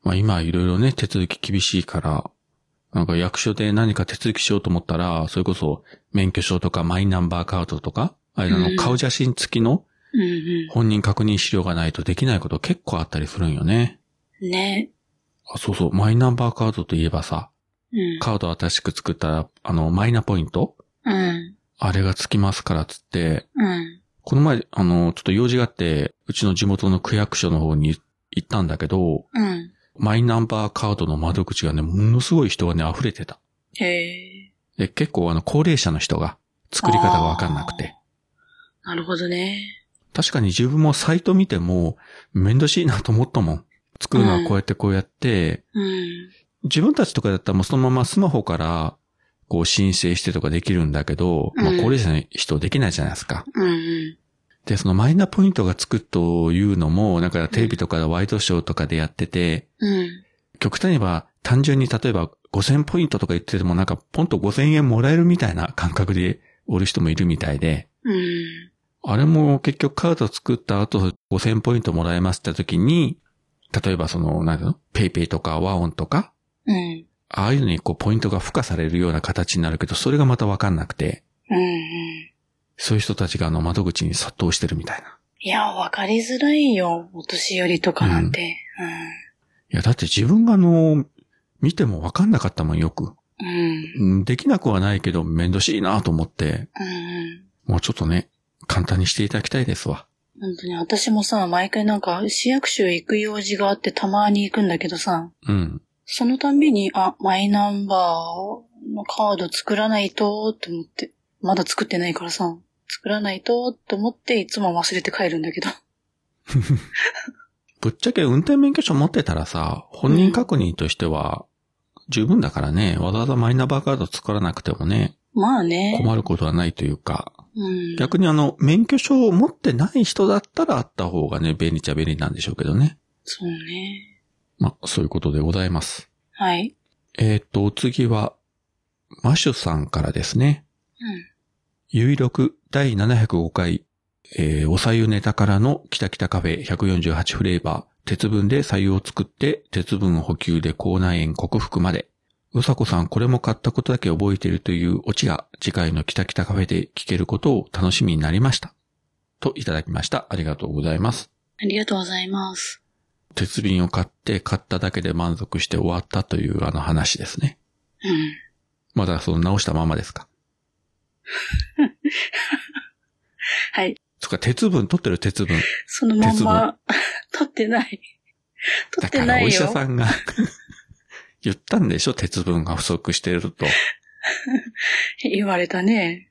まあ今いろいろね、手続き厳しいから、なんか役所で何か手続きしようと思ったら、それこそ免許証とかマイナンバーカードとか、あれの顔写真付きのうん本人確認資料がないとできないこと結構あったりするんよね。うん。ねあ、そうそう、マイナンバーカードといえばさ、うん。カード新しく作ったら、あの、マイナポイント？うん。あれが付きますからっつって、うん。この前、あの、ちょっと用事があって、うちの地元の区役所の方に行ったんだけど、うん。マイナンバーカードの窓口がね、ものすごい人がね、溢れてた。へえ。で、結構あの、高齢者の人が作り方がわかんなくて。なるほどね。確かに自分もサイト見ても、めんどしいなと思ったもん。作るのはこうやってこうやって、うん。自分たちとかだったらもうそのままスマホから、こう申請してとかできるんだけど、まあうん高齢者の人できないじゃないですか。うんうん。で、そのマイナポイントがつくというのも、なんかテレビとかワイドショーとかでやってて、うん。極端に言えば単純に例えば5000ポイントとか言っててもなんかポンと5000円もらえるみたいな感覚でおる人もいるみたいで、うん。あれも結局カード作った後5000ポイントもらえますって時に、例えばその、なんの？ PayPayとか WAON とか、うん。ああいうのにこうポイントが付加されるような形になるけど、それがまたわかんなくて、うん。そういう人たちがあの窓口に殺到してるみたいな。いや、わかりづらいよ。お年寄りとかなんて。いや、だって自分があの、見てもわかんなかったもん、よく。うん。うん。うんできなくはないけど、めんどしいなと思って、うん。もうちょっとね、簡単にしていただきたいですわ。本当に、私もさ、毎回なんか、市役所行く用事があってたまに行くんだけどさ、うん。そのたんびに、あ、マイナンバーのカード作らないと、って思って。まだ作ってないからさ、作らないと、って思って、いつも忘れて帰るんだけど。ぶっちゃけ運転免許証持ってたらさ、本人確認としては、十分だからね、わざわざマイナンバーカード作らなくてもね、まあね。困ることはないというか、うん。逆にあの、免許証を持ってない人だったらあった方がね、便利っちゃ便利なんでしょうけどね。そうね。まあ、そういうことでございます。はい。えっ、と、お次は、マシュさんからですね。うん。有力第705回、えーおさゆネタからのキタキタカフェ148フレーバー、鉄分で左右を作って、鉄分補給で口内炎克服まで。うさこさん、これも買ったことだけ覚えているというオチが次回のキタキタカフェで聞けることを楽しみになりました。といただきました。ありがとうございます。ありがとうございます。鉄瓶を買って買っただけで満足して終わったというあの話ですね。うん。まだその直したままですか？はい。そっか、鉄分取ってる鉄分。そのまんま、取ってない。取だってないよ。からお医者さんが 言ったんでしょ？鉄分が不足してると。言われたね。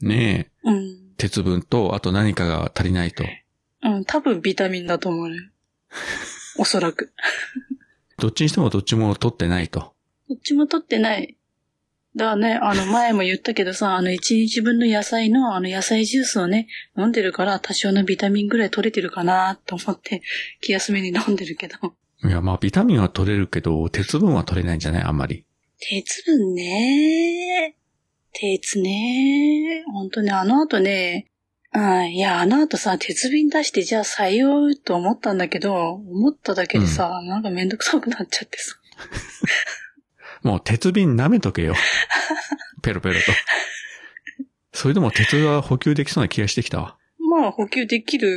ねえ。うん。鉄分と、あと何かが足りないと。うん、多分ビタミンだと思うね。おそらく。どっちにしてもどっちも取ってないと。どっちも取ってない。だね、あの前も言ったけどさ、あの一日分の野菜のあの野菜ジュースをね、飲んでるから多少のビタミンぐらい取れてるかなと思って気休めに飲んでるけど。いや、まあ、ビタミンは取れるけど、鉄分は取れないんじゃない？あんまり。鉄分ね。鉄ね。ほんとね、あの後ね、あいや、あの後さ、鉄瓶出してじゃあ採用と思ったんだけど、思っただけでさ、なんかめんどくさくなっちゃってさ。もう鉄瓶舐めとけよ。ペロペロと。それでも鉄は補給できそうな気がしてきたわ。まあ補給できる、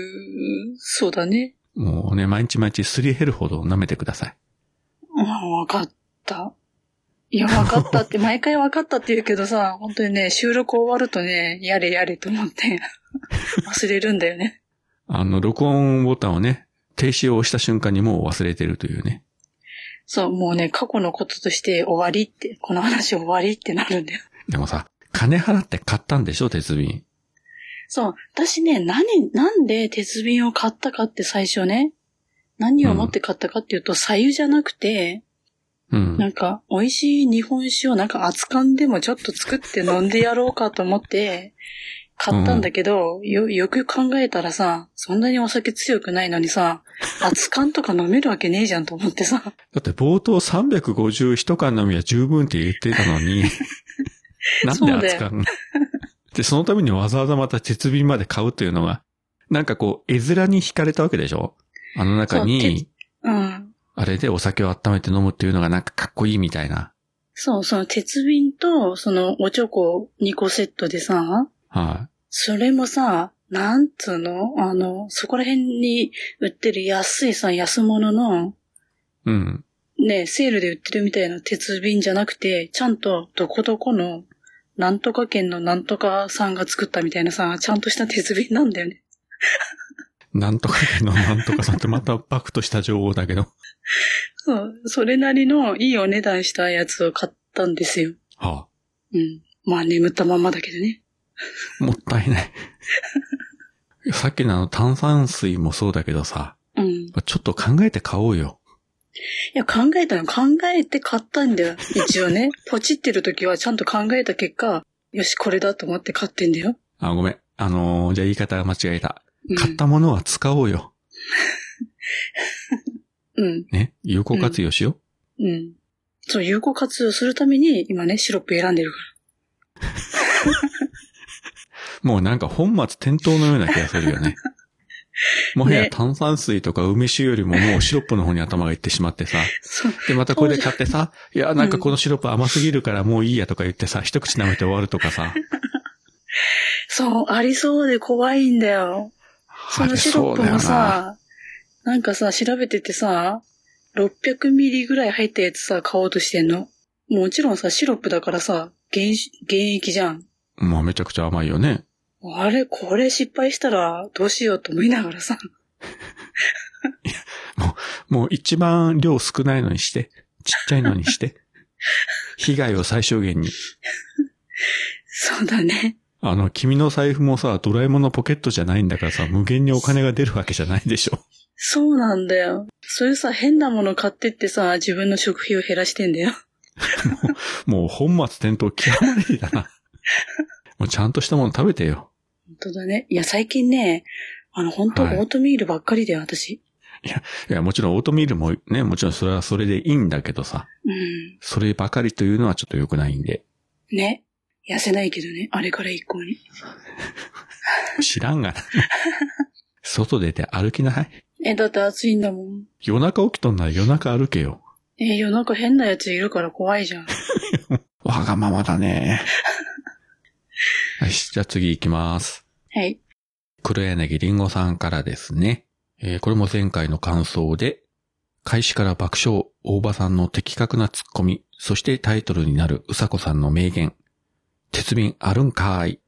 そうだね。もうね、毎日毎日すり減るほど舐めてください。ああ、わかった。いや、わかったって、毎回わかったって言うけどさ、本当にね、収録終わるとね、やれやれと思って、忘れるんだよね。あの、録音ボタンをね、停止を押した瞬間にもう忘れてるというね。そう、もうね、過去のこととして終わりって、この話終わりってなるんだよ。でもさ、金払って買ったんでしょ、鉄瓶。そう、私ね、何、なんで鉄瓶を買ったかって最初ね、何を持って買ったかっていうと、左右じゃなくて、うん。なんか、美味しい日本酒をなんか熱燗でもちょっと作って飲んでやろうかと思って、買ったんだけど、よ、よく考えたらさ、そんなにお酒強くないのにさ、熱燗とか飲めるわけねえじゃんと思ってさ、だって冒頭351缶飲みは十分って言ってたのに、なんで扱うの で、そのためにわざわざまた鉄瓶まで買うというのが、なんかこう、絵面に惹かれたわけでしょ？あの中そうに、うん。あれでお酒を温めて飲むっていうのがなんかかっこいいみたいな。そう、その鉄瓶と、そのおちょこ2個セットでさ、はそれもさ、なんつうの？あの、そこら辺に売ってる安いさ、安物の、い。うん。ね、セールで売ってるみたいな鉄瓶じゃなくて、ちゃんとどこどこの、なんとか県のなんとかさんが作ったみたいなさ、ちゃんとした鉄瓶なんだよね。なんとかのなんとかさんってまたバクとした情報だけど。そう、それなりのいいお値段したやつを買ったんですよ。はうん。まあ眠ったまんまだけどね。あ、もったいない。さっきのあの炭酸水もそうだけどさ、うん。いちょっと考えて買おうよ。や、考えたの、考えて買ったんだよ。一応ね。ポチってる時はちゃんと考えた結果、よし、これだと思って買ってんだよ。あ、ごめん。あのーじゃあ言い方が間違えた。うん、買ったものは使おうよ。うん。ね？有効活用しようん。そう、有効活用するために、今ね、シロップ選んでるかう。もうなんか本末転倒のような気がするよね。もはやね炭酸水とか梅酒よりももうシロップの方に頭がいってしまってさ。で、またこれで買ってさ、いや、なんかこのシロップ甘すぎるからもういいやとか言ってさ、一口舐めて終わるとかさ。そう、ありそうで怖いんだよ。そのシロップもさ、なんかさ、調べててさ、600ミリぐらい入ったやつさ、買おうとしてんの。もちろんさ、シロップだからさ、原原液じゃん。まあめちゃくちゃ甘いよね。あれ、これ失敗したらどうしようと思いながらさ。もう一番量少ないのにして。ちっちゃいのにして。被害を最小限に。そうだね。あの、君の財布もさ、ドラえもんのポケットじゃないんだからさ、無限にお金が出るわけじゃないでしょ。そうなんだよ。そういうさ、変なもの買ってってさ、自分の食費を減らしてんだよ。もう本末転倒極まりだな。もうちゃんとしたもの食べてよ。本当だね。いや、最近ね、あの、本当オはいートミールばっかりだよ、私。いや、もちろんオートミールもね、もちろんそれはそれでいいんだけどさ、うん。そればかりというのはちょっと良くないんで。ね。痩せないけどね、あれから一向に。知らんがな。外出て歩きなはい。え、だって暑いんだもん。夜中起きとんなら夜中歩けよ。え、夜中変なやついるから怖いじゃん。わがままだね。はい、じゃあ次行きます。はい。黒柳りんごさんからですね。えーこれも前回の感想で、開始から爆笑、大場さんの的確なツッコミ、そしてタイトルになるうさこさんの名言。鉄瓶あるんかーい。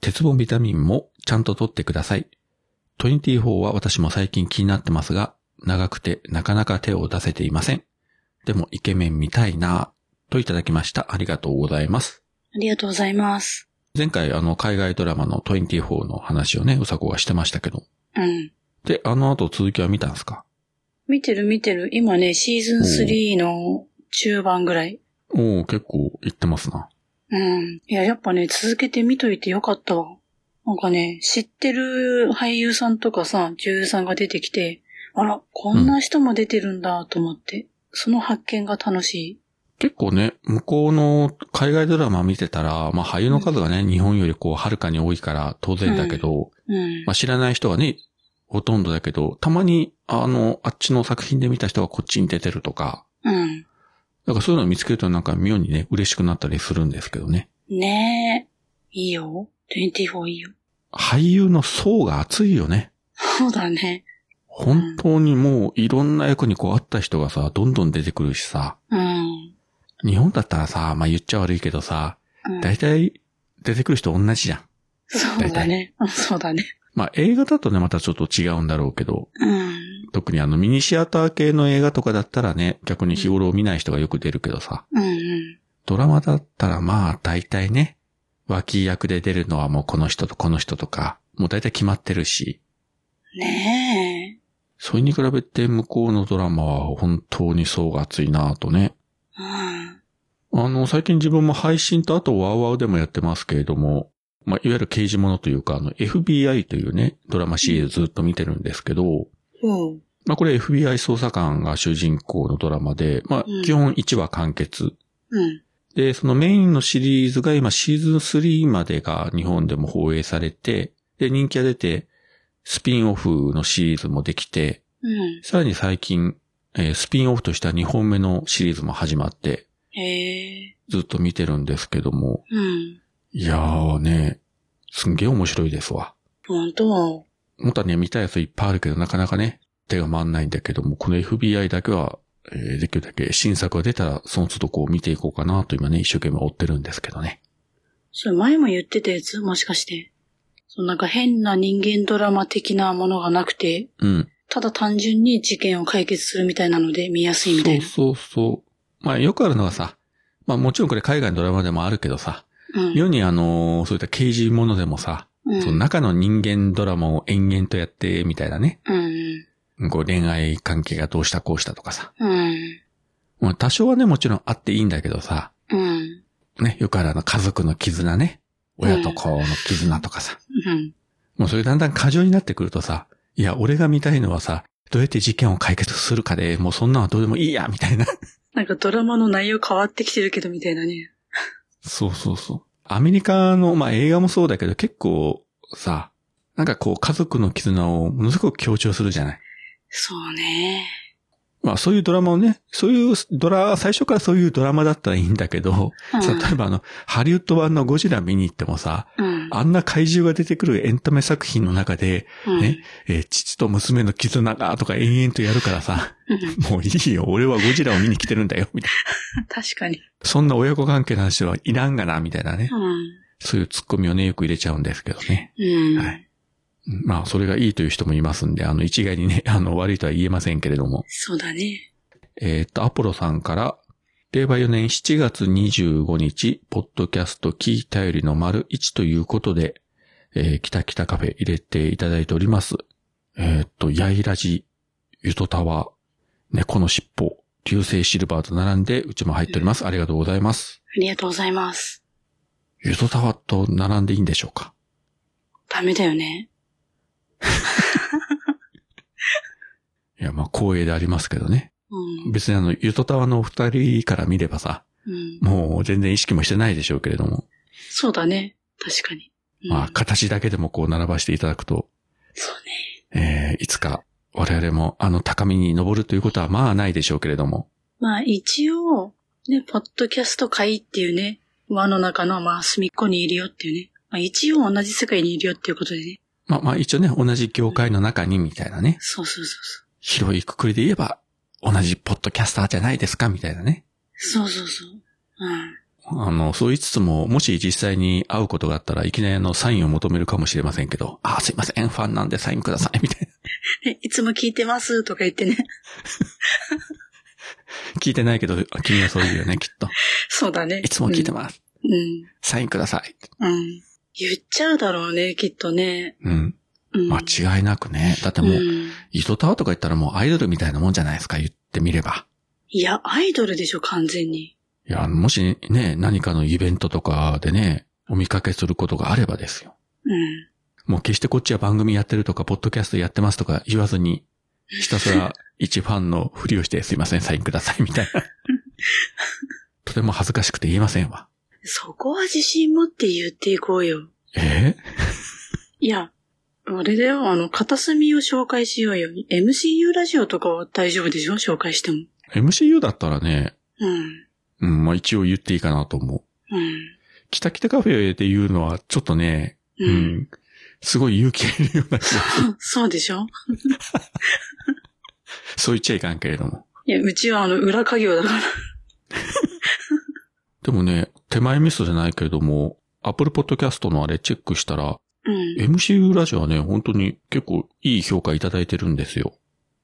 鉄分ビタミンもちゃんと取ってください。24は私も最近気になってますが、長くてなかなか手を出せていません。でもイケメン見たいなぁといただきました。ありがとうございます。ありがとうございます。前回あの海外ドラマの24の話をね、うさこがしてましたけど。うん。で、あの後続きは見たんですか？見てる見てる。今ね、シーズン3の中盤ぐらい。おお結構行ってますな。うん。いや、やっぱね、続けて見といてよかったわ。なんかね、知ってる俳優さんとかさ、女優さんが出てきて、あら、こんな人も出てるんだと思って、その発見が楽しい。結構ね、向こうの海外ドラマ見てたら、まあ俳優の数がね、日本よりこう、はるかに多いから当然だけど、うんま。あ知らない人がね、ほとんどだけど、たまに、あの、あっちの作品で見た人がこっちに出てるとか、うん。だからそういうのを見つけるとなんか妙にね、嬉しくなったりするんですけどね。ねえ。いいよ。24いいよ。俳優の層が厚いよね。そうだね。本当にもういろんな役にこうあった人がさ、どんどん出てくるしさ、うん。日本だったらさ、まあ言っちゃ悪いけどさ、うん、大体出てくる人同じじゃん。そうだね。うんそうだね。まあ映画だとね、またちょっと違うんだろうけど、うん。特にあのミニシアター系の映画とかだったらね、逆に日頃見ない人がよく出るけどさ、うんうん。ドラマだったらまあ大体ね、脇役で出るのはもうこの人とこの人とか、もう大体決まってるし、ねそれに比べて向こうのドラマは本当に層が厚いなぁとね。え。うん。あの、最近自分も配信とあとワウワウでもやってますけれども、まあ、いわゆる刑事物というか、あの、FBI というね、ドラマシリーズずっと見てるんですけど、うん。まあ、これ FBI 捜査官が主人公のドラマで、まあうん、基本1話完結。うん。で、そのメインのシリーズが今シーズン3までが日本でも放映されて、で、人気が出て、スピンオフのシリーズもできて、うん。さらに最近、えースピンオフとしては2本目のシリーズも始まって。ずっと見てるんですけども、うん。いやーね、すんげえ面白いですわ。本当？もっとね、見たいやついっぱいあるけど、なかなかね、手が回んないんだけども、この FBI だけは、えーできるだけ新作が出たら、その都度こう見ていこうかなと今ね、一生懸命追ってるんですけどね。それ前も言ってたやつ？もしかして。そのなんか変な人間ドラマ的なものがなくて、うん。ただ単純に事件を解決するみたいなので見やすいみたいな。そうそうそう。まあよくあるのはさ、まあもちろんこれ海外のドラマでもあるけどさ、うん。世にあのーそういった刑事ものでもさ、うん。その中の人間ドラマを延々とやってみたいなね、うん。こう恋愛関係がどうしたこうしたとかさ。うん。まあ多少はね、もちろんあっていいんだけどさ、うん。ね、よくあるあの家族の絆ね。親と子の絆とかさ。うん。もうそれだんだん過剰になってくるとさ、いや、俺が見たいのはさ、どうやって事件を解決するかで、もうそんなのはどうでもいいや、みたいな。なんかドラマの内容変わってきてるけどみたいなね。そうそうそう。アメリカの、まあ映画もそうだけど結構さ、なんかこう家族の絆をものすごく強調するじゃない。そうね。まあそういうドラマをね、そういうドラ、最初からそういうドラマだったらいいんだけど、うんさ例えばあの、ハリウッド版のゴジラ見に行ってもさ、うん。あんな怪獣が出てくるエンタメ作品の中で、うん。ね、えー父と娘の絆がとか延々とやるからさ、うん もういいよ、俺はゴジラを見に来てるんだよ、みたいな。確かに。そんな親子関係の話はいらんがな、みたいなね。うん。そういうツッコミをね、よく入れちゃうんですけどね。うん。はい。まあ、それがいいという人もいますんで、あの、一概にね、あの、悪いとは言えませんけれども。そうだね。えーっと、アポロさんから、令和4年7月25日、ポッドキャスト聞いたよりの丸1ということで、えー、きたきたカフェ入れていただいております。えーっと、ヤイラジ、ユトタワ、猫の尻尾、流星シルバーと並んで、うちも入っております。ありがとうございます。ありがとうございます。ユトタワと並んでいいんでしょうか？ダメだよね。いや、まあ、光栄でありますけどね。うん。別にあの、ユトタワのお二人から見ればさ、うん。もう全然意識もしてないでしょうけれども、そうだね。確かに。うんまあ、形だけでもこう並ばしていただくと、そうね。えー、いつか我々もあの高みに登るということはまあないでしょうけれども、まあ一応、ね、ポッドキャスト界っていうね、輪の中のまあ隅っこにいるよっていうね。まあ一応同じ世界にいるよっていうことでね。まあまあ一応ね、同じ業界の中にみたいなね、そうそうそうそ広いくくりで言えば、同じポッドキャスターじゃないですか？みたいなね。う。そうそうそう。うん。あの、そう言いつつも、もし実際に会うことがあったらいきなりあのサインを求めるかもしれませんけど、あ、すいません、ファンなんでサインください、みたいな。え、いつも聞いてます？とか言ってね。聞いてないけど、君はそう言うよね、きっと。そうだね。いつも聞いてます。うん。サインください。うん。うん。言っちゃうだろうね、きっとね。うん。うん。間違いなくね。だってもう、ん糸タワーとか言ったらもうアイドルみたいなもんじゃないですか、言ってみれば。いや、アイドルでしょ、完全に。いや、もしね、何かのイベントとかでね、お見かけすることがあればですよ。うん。もう決してこっちは番組やってるとか、ポッドキャストやってますとか言わずに、ひたすら一ファンのふりをしてすいません、サインください、みたいな。とても恥ずかしくて言えませんわ。そこは自信持って言っていこうよ。え？いや、あれだよ、あの、片隅を紹介しようよ。MCU ラジオとかは大丈夫でしょ？紹介しても。ー ?MCU だったらね、うん。うん、まあ一応言っていいかなと思う。うん。キタキタカフェで言うのはちょっとね、う。うんん、すごい勇気がいるような気が そうでしょ？そう言っちゃいかんけれども。いや、うちはあの、裏家業だから。でもね、手前ミスじゃないけれども、Apple Podcast のあれチェックしたら、うん。MCU ラジオはね、本当に結構いい評価いただいてるんですよ。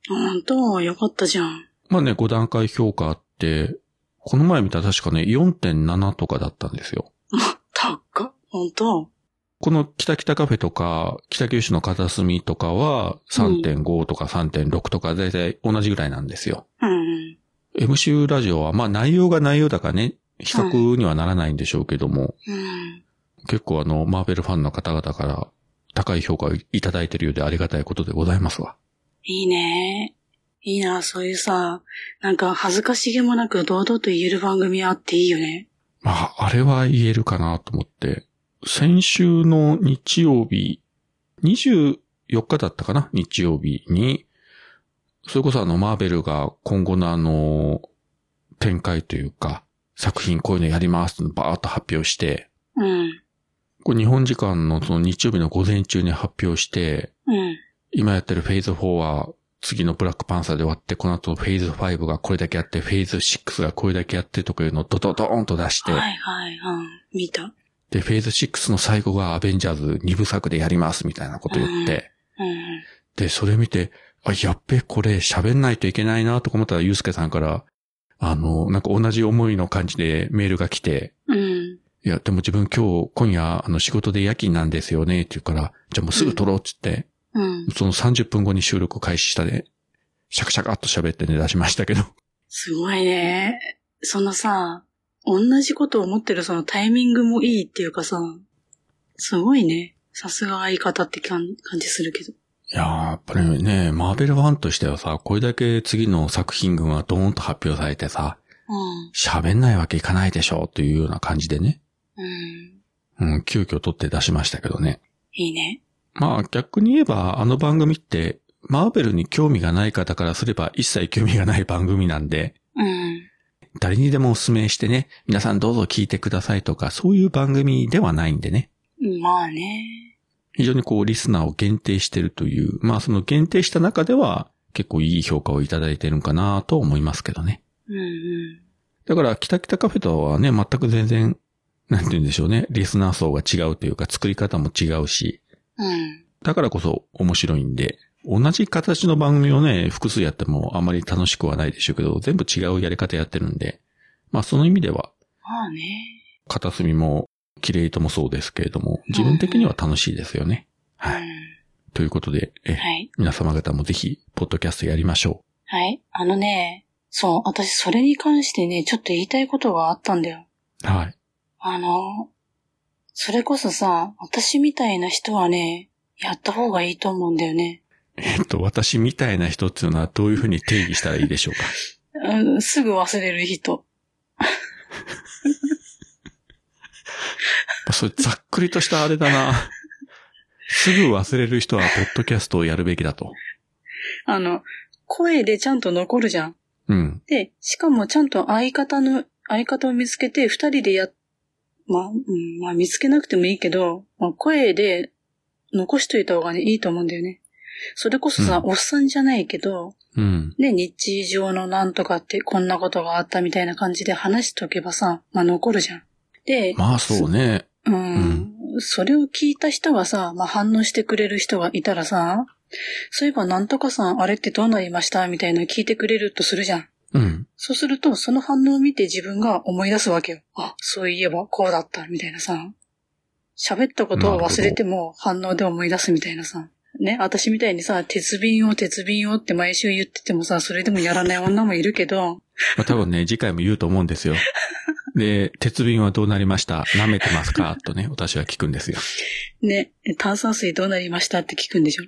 ほんと、よかったじゃん。まあね、5段階評価あって、この前見たら確かね、4.7とかだったんですよ。高っ。ほんと。この北北カフェとか、北九州の片隅とかは3.5とか3.6とか大体同じぐらいなんですよ。うん。MCU ラジオはまあ内容が内容だからね、比較にはならないんでしょうけども、うん。結構あの、マーベルファンの方々から高い評価をいただいているようでありがたいことでございますわ。いいね。いいな、そういうさ、なんか恥ずかしげもなく堂々と言える番組あっていいよね。まあ、あれは言えるかなと思って、先週の日曜日、24日だったかな？日曜日に、それこそあの、マーベルが今後のあの、展開というか、作品こういうのやりますってバーッと発表して、うん。これ日本時間のその日曜日の午前中に発表して、うん。今やってるフェーズ4は次のブラックパンサーで終わって、この後フェーズ5がこれだけやって、フェーズ6がこれだけやってとかいうのをドドドーンと出して、はいはい、うん。見た？で、フェーズ6の最後がアベンジャーズ2部作でやりますみたいなこと言って、うん。で、それ見て、あ、やっべ、これ喋んないといけないなとか思ったら、ゆうすけさんから、あの、なんか同じ思いの感じでメールが来て、うん。いや、でも自分今日、今夜、あの、仕事で夜勤なんですよね、って言うから、じゃあもうすぐ撮ろうっつって、うん。その30分後に収録開始したで、シャカシャカっと喋ってね、出しましたけど。すごいね。そのさ、同じことを思ってるそのタイミングもいいっていうかさ、すごいね。さすが相方って感感じするけど。いやーやっぱりね、マーベルファンとしてはさ、これだけ次の作品群がドーンと発表されてさ、うん。喋んないわけいかないでしょっていうような感じでね。うん。うん、急遽撮って出しましたけどね。いいね。まあ逆に言えばあの番組って、マーベルに興味がない方からすれば一切興味がない番組なんで、うん。誰にでもお勧めしてね、皆さんどうぞ聞いてくださいとか、そういう番組ではないんでね。まあね。非常にこう、リスナーを限定してるという、まあその限定した中では、結構いい評価をいただいてるんかなと思いますけどね。うんうん。だから、キタキタカフェとはね、全く全然、なんて言うんでしょうね。リスナー層が違うというか、作り方も違うし、うん。だからこそ面白いんで、同じ形の番組をね、複数やってもあまり楽しくはないでしょうけど、全部違うやり方やってるんで、まあその意味では、まあね。片隅も、キレイトもそうですけれども、自分的には楽しいですよね。はい。ということで、え、はい。皆様方もぜひ、ポッドキャストやりましょはい。あのね、そう、私それに関してね、ちょっと言いたいことがあったんだよ。う。はい。あの、それこそさ、私みたいな人はね、やった方がいいと思うんだよね。えっと、私みたいな人っていうのはどういうふうに定義したらいいでしょうか？うん、すぐ忘れる人。それざっくりとしたあれだな。すぐ忘れる人は、ポッドキャストをやるべきだと。あの、声でちゃんと残るじゃん。うん。で、しかもちゃんと相方の、相方を見つけて二人でや、まあ、うん、まあ見つけなくてもいいけど、まあ、声で残しといた方がね、いいと思うんだよね。それこそさ、うんおっさんじゃないけど、うん。ね、日常のなんとかってこんなことがあったみたいな感じで話しとけばさ、まあ残るじゃん。で、まあそうね。うん、それを聞いた人がさ、まあ反応してくれる人がいたらさ、そういえばなんとかさん、あれってどうなりました？みたいなの聞いてくれるとするじゃん。うん。そうすると、その反応を見て自分が思い出すわけよ。あ、そういえばこうだった、みたいなさ。喋ったことを忘れても反応で思い出すみたいなさ。ね、私みたいにさ、鉄瓶を鉄瓶をって毎週言っててもさ、それでもやらない女もいるけど、まあ多分ね、次回も言うと思うんですよ。で、鉄瓶はどうなりました？舐めてますか？とね、私は聞くんですよ。ね、炭酸水どうなりました？って聞くんでしょ。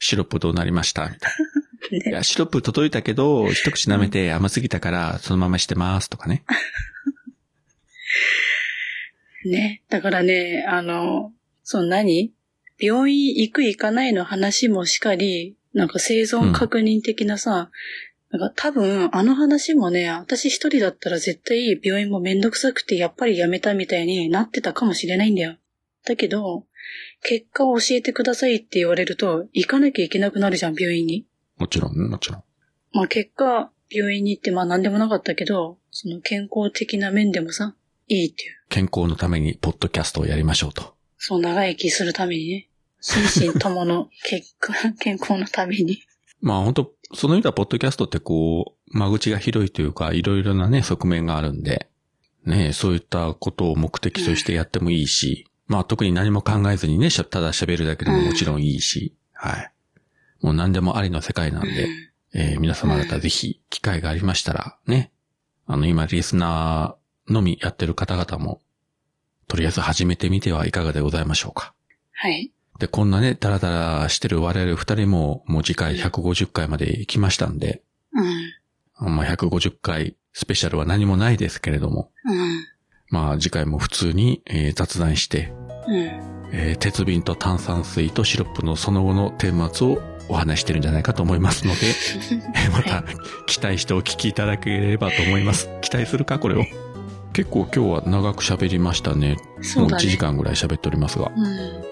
シロップどうなりました？みたいな。いね、や、シロップ届いたけど、一口舐めて甘すぎたから、そのまましてますとかね。ね。だからね、あの、その何？病院行く行かないの話もしかり、なんか生存確認的なさ、なんか多分あの話もね、私一人だったら絶対病院もめんどくさくてやっぱりやめたみたいになってたかもしれないんだよ。だけど、結果を教えてくださいって言われると、行かなきゃいけなくなるじゃん、病院に。もちろん、もちろん。まあ結果、病院に行ってまあ何でもなかったけど、その健康的な面でもさ、いいっていう。健康のために、ポッドキャストをやりましょうと。そう、長生きするためにね。心身ともの結果、健康のために。まあ本当その意味では、ポッドキャストってこう、間口が広いというか、いろいろなね、側面があるんで、ね、そういったことを目的としてやってもいいし、まあ特に何も考えずにね、しゃただ喋るだけでももちろんいいし、はい。もう何でもありの世界なんで、えー皆様方ぜひ、機会がありましたら、ね、あの、今、リスナーのみやってる方々も、とりあえず始めてみてはいかがでございましょうか。はい。で、こんなね、ダラダラしてる我々二人も、もう次回150回まで行きましたんで、うん。まあ、150回スペシャルは何もないですけれども、うん。まあ、次回も普通に、えー雑談して、うん。えー鉄瓶と炭酸水とシロップのその後の顛末をお話してるんじゃないかと思いますので、えーまた期待してお聞きいただければと思います。期待するかこれを。結構今日は長く喋りましたね。もう1そうだね。時間ぐらい喋っておりますが。うん。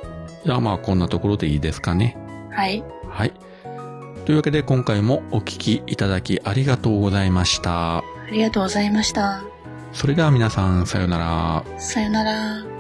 じゃあまあこんなところでいいですかね。はい。はい。というわけで今回もお聞きいただきありがとうございました。ありがとうございました。それでは皆さんさようなら。さよなら。